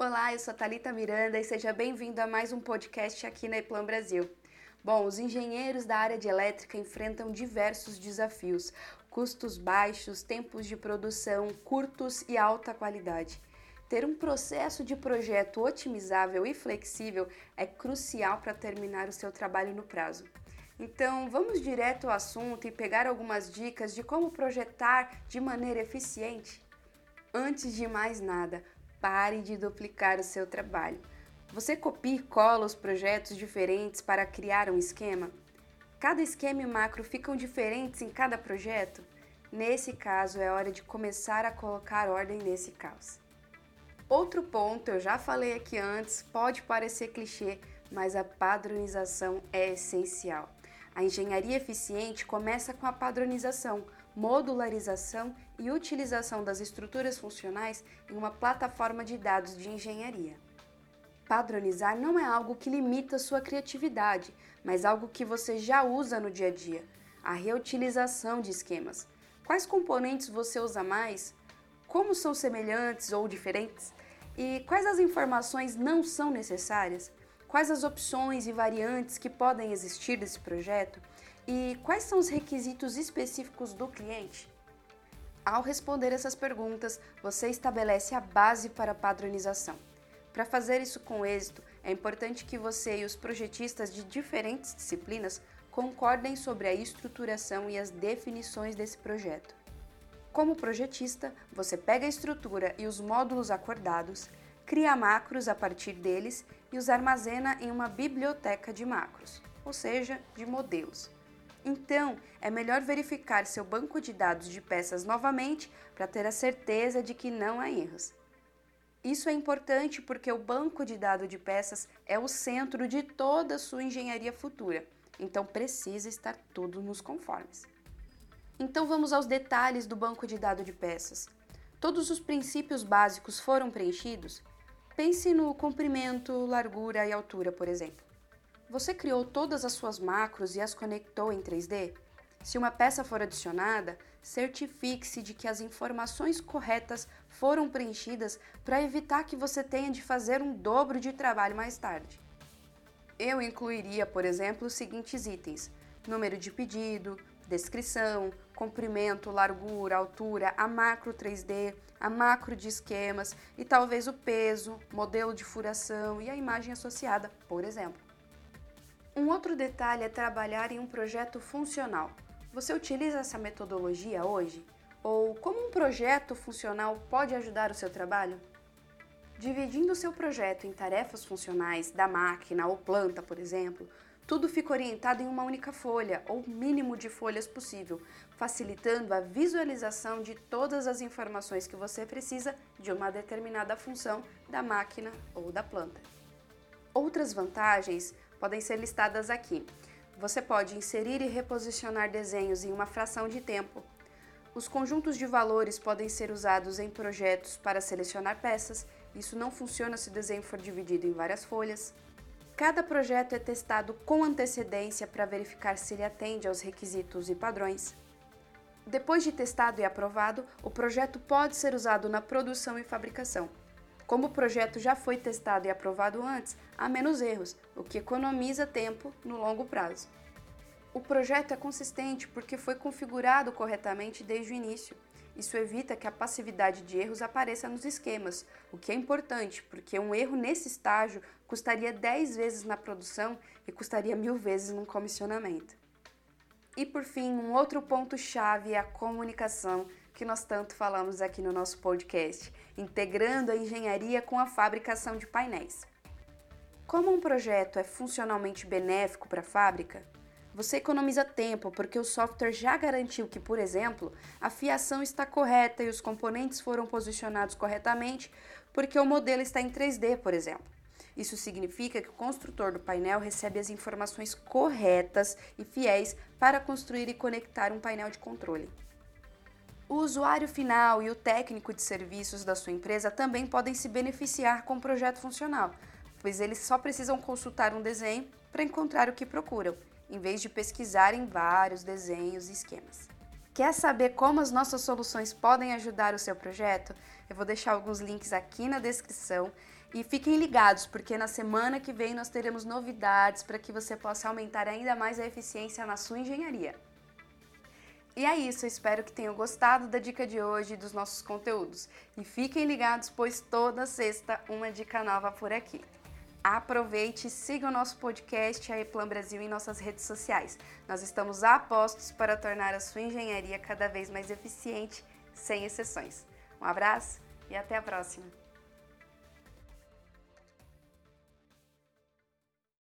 Olá, eu sou Talita Miranda e seja bem-vindo a mais um podcast aqui na Eplan Brasil. Bom, os engenheiros da área de elétrica enfrentam diversos desafios: custos baixos, tempos de produção curtos e alta qualidade. Ter um processo de projeto otimizável e flexível é crucial para terminar o seu trabalho no prazo. Então, vamos direto ao assunto e pegar algumas dicas de como projetar de maneira eficiente? Antes de mais nada, pare de duplicar o seu trabalho. Você copia e cola os projetos diferentes para criar um esquema? Cada esquema e macro ficam diferentes em cada projeto? Nesse caso, é hora de começar a colocar ordem nesse caos. Outro ponto, eu já falei aqui antes, pode parecer clichê, mas a padronização é essencial. A engenharia eficiente começa com a padronização, modularização e utilização das estruturas funcionais em uma plataforma de dados de engenharia. Padronizar não é algo que limita sua criatividade, mas algo que você já usa no dia a dia. A reutilização de esquemas. Quais componentes você usa mais? Como são semelhantes ou diferentes? E quais as informações não são necessárias? quais as opções e variantes que podem existir desse projeto e quais são os requisitos específicos do cliente? Ao responder essas perguntas, você estabelece a base para a padronização. Para fazer isso com êxito, é importante que você e os projetistas de diferentes disciplinas concordem sobre a estruturação e as definições desse projeto. Como projetista, você pega a estrutura e os módulos acordados, cria macros a partir deles e os armazena em uma biblioteca de macros, ou seja, de modelos. Então, é melhor verificar seu banco de dados de peças novamente para ter a certeza de que não há erros. Isso é importante porque o banco de dados de peças é o centro de toda a sua engenharia futura, então precisa estar tudo nos conformes. Então vamos aos detalhes do banco de dados de peças. Todos os princípios básicos foram preenchidos? Pense no comprimento, largura e altura, por exemplo. Você criou todas as suas macros e as conectou em 3D? Se uma peça for adicionada, certifique-se de que as informações corretas foram preenchidas para evitar que você tenha de fazer um dobro de trabalho mais tarde. Eu incluiria, por exemplo, os seguintes itens: número de pedido, descrição, comprimento, largura, altura, a macro 3D, a macro de esquemas e talvez o peso, modelo de furação e a imagem associada, por exemplo. Um outro detalhe é trabalhar em um projeto funcional. Você utiliza essa metodologia hoje? Ou como um projeto funcional pode ajudar o seu trabalho? Dividindo o seu projeto em tarefas funcionais da máquina ou planta, por exemplo, tudo fica orientado em uma única folha, ou mínimo de folhas possível, facilitando a visualização de todas as informações que você precisa de uma determinada função da máquina ou da planta. Outras vantagens podem ser listadas aqui. Você pode inserir e reposicionar desenhos em uma fração de tempo. Os conjuntos de valores podem ser usados em projetos para selecionar peças. Isso não funciona se o desenho for dividido em várias folhas. Cada projeto é testado com antecedência para verificar se ele atende aos requisitos e padrões. Depois de testado e aprovado, o projeto pode ser usado na produção e fabricação. Como o projeto já foi testado e aprovado antes, há menos erros, o que economiza tempo no longo prazo. O projeto é consistente porque foi configurado corretamente desde o início. Isso evita que a passividade de erros apareça nos esquemas, o que é importante, porque um erro nesse estágio custaria 10 vezes na produção e custaria mil vezes no comissionamento. E por fim, um outro ponto-chave é a comunicação, que nós tanto falamos aqui no nosso podcast, integrando a engenharia com a fabricação de painéis. Como um projeto é funcionalmente benéfico para a fábrica, você economiza tempo porque o software já garantiu que, por exemplo, a fiação está correta e os componentes foram posicionados corretamente porque o modelo está em 3D, por exemplo. Isso significa que o construtor do painel recebe as informações corretas e fiéis para construir e conectar um painel de controle. O usuário final e o técnico de serviços da sua empresa também podem se beneficiar com o projeto funcional, pois eles só precisam consultar um desenho para encontrar o que procuram em vez de pesquisarem vários desenhos e esquemas. Quer saber como as nossas soluções podem ajudar o seu projeto? Eu vou deixar alguns links aqui na descrição e fiquem ligados, porque na semana que vem nós teremos novidades para que você possa aumentar ainda mais a eficiência na sua engenharia. E é isso, espero que tenham gostado da dica de hoje e dos nossos conteúdos. E fiquem ligados, pois toda sexta uma dica nova por aqui. Aproveite e siga o nosso podcast a Eplan Brasil em nossas redes sociais. Nós estamos a postos para tornar a sua engenharia cada vez mais eficiente, sem exceções. Um abraço e até a próxima!